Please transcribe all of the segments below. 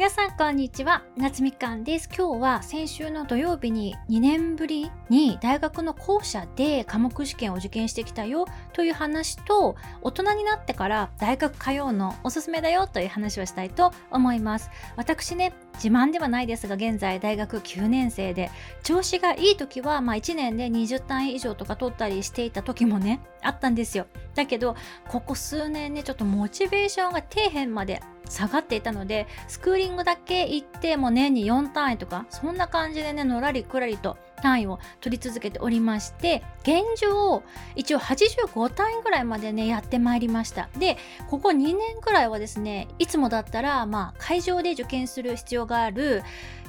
皆さんこんにちは。夏みかんです。今日は先週の土曜日に2年ぶりに大学の校舎で科目試験を受験してきたよという話と大人になってから大学通うのおすすめだよという話をしたいと思います。私ね自慢ではないですが現在大学9年生で調子がいい時はまあ1年で20単位以上とか取ったりしていた時もねあったんですよ。だけどここ数年ねちょっとモチベーションが底辺まで下がっていたのでスクーリングだけ行っても年に4単位とかそんな感じでねのらりくらりと単位を取り続けておりまして現状一応85単位ぐらいまでねやってまいりました。でここ2年くらいはですねいつもだったらまあ会場で受験する必要がある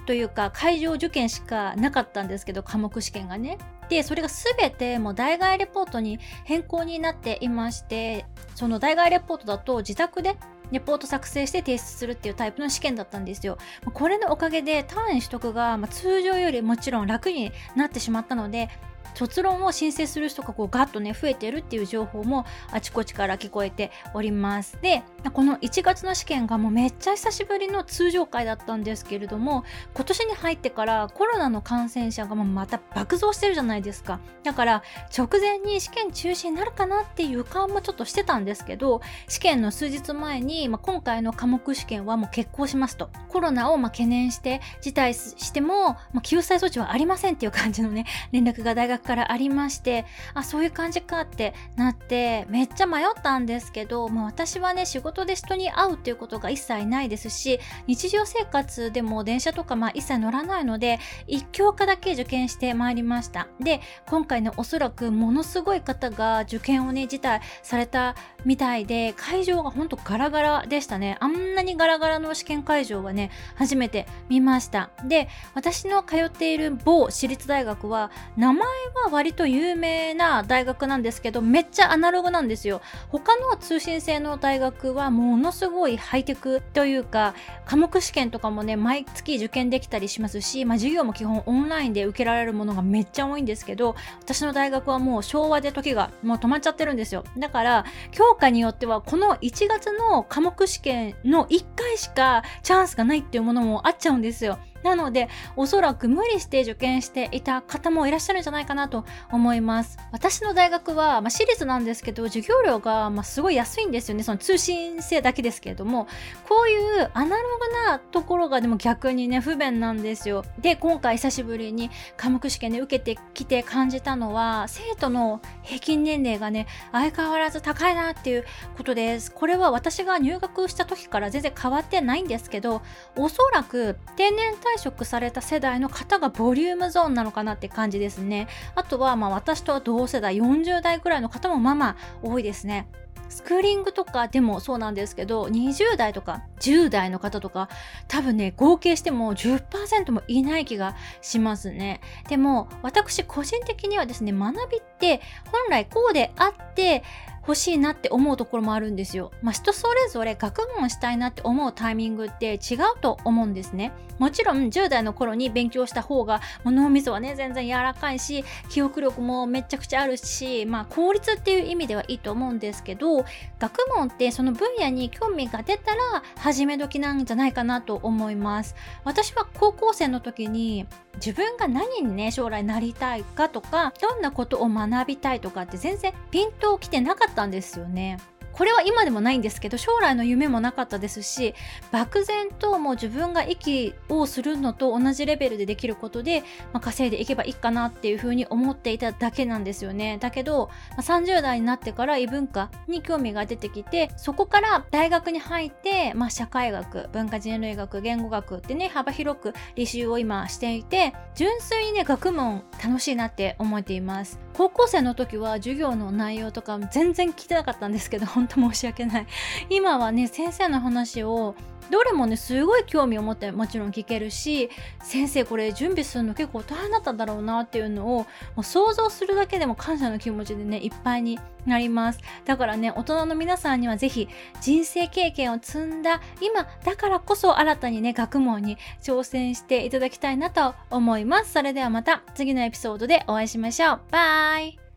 というか会場受験しかなかったんですけど科目試験がね。でそれが全てもう代替レポートに変更になっていましてその代替レポートだと自宅でレポート作成して提出するっていうタイプの試験だったんですよ。これのおかげで単位取得が通常よりもちろん楽になってしまったので卒論を申請する人がこうガッとね増えてるっていう情報もあちこちから聞こえております。でこの1月の試験がもうめっちゃ久しぶりの通常回だったんですけれども今年に入ってからコロナの感染者がもうまた爆増してるじゃないですか。だから直前に試験中止になるかなっていう感もちょっとしてたんですけど試験の数日前に、まあ、今回の科目試験はもう決行しますと。コロナをま懸念して辞退しても、まあ、救済措置はありませんっていう感じのね連絡が大学学からありましてあそういう感じかってなってめっちゃ迷ったんですけど、まあ、私はね仕事で人に会うっていうことが一切ないですし日常生活でも電車とかまあ一切乗らないので一教科だけ受験してまいりました。で今回ねおそらくものすごい方が受験をね辞退されたみたいで会場がほんとガラガラでしたね。あんなにガラガラの試験会場はね初めて見ました。で私の通っている某私立大学は名前は割と有名な大学なんですけどめっちゃアナログなんですよ。他の通信制の大学はものすごいハイテクというか科目試験とかもね毎月受験できたりしますし、まあ、授業も基本オンラインで受けられるものがめっちゃ多いんですけど私の大学はもう昭和で時がもう止まっちゃってるんですよ。だから教科によってはこの1月の科目試験の1回しかチャンスがないっていうものもあっちゃうんですよ。なので、おそらく無理して受験していた方もいらっしゃるんじゃないかなと思います。私の大学は、まあ、私立なんですけど、授業料が、まあ、すごい安いんですよね。その通信制だけですけれども、こういうアナログなところがでも逆にね、不便なんですよ。で、今回久しぶりに科目試験で受けてきて感じたのは、生徒の平均年齢がね、相変わらず高いなっていうことです。これは私が入学した時から全然変わってないんですけど、おそらく定年退退職された世代の方がボリュームゾーンなのかなって感じですね。あとはまあ私とは同世代40代くらいの方もまあまあ多いですね。スクーリングとかでもそうなんですけど20代とか10代の方とか多分ね合計しても10%もいない気がしますねでも私個人的にはですね学びって本来こうであって欲しいなって思うところもあるんですよ。まあ、人それぞれ学問したいなって思うタイミングって違うと思うんですね。もちろん10代の頃に勉強した方が脳みそはね全然柔らかいし記憶力もめちゃくちゃあるし、まあ、効率っていう意味ではいいと思うんですけど学問ってその分野に興味が出たら始め時なんじゃないかなと思います。私は高校生の時に自分が何にね将来なりたいかとかどんなことを学びたいとかって全然ピンときてなかったんですよね。これは今でもないんですけど将来の夢もなかったですし漠然ともう自分が息をするのと同じレベルでできることで、まあ、稼いでいけばいいかなっていうふうに思っていただけなんですよね。だけど、まあ、30代になってから異文化に興味が出てきてそこから大学に入って、まあ、社会学文化人類学言語学ってね幅広く履修を今していて純粋にね学問楽しいなって思っています。高校生の時は授業の内容とか全然聞いてなかったんですけど本当申し訳ない。今はね先生の話をどれもねすごい興味を持ってもちろん聞けるし先生これ準備するの結構大変だったんだろうなっていうのをもう想像するだけでも感謝の気持ちでねいっぱいになります。だからね大人の皆さんには是非人生経験を積んだ今だからこそ新たにね学問に挑戦していただきたいなと思います。それではまた次のエピソードでお会いしましょう。バイ。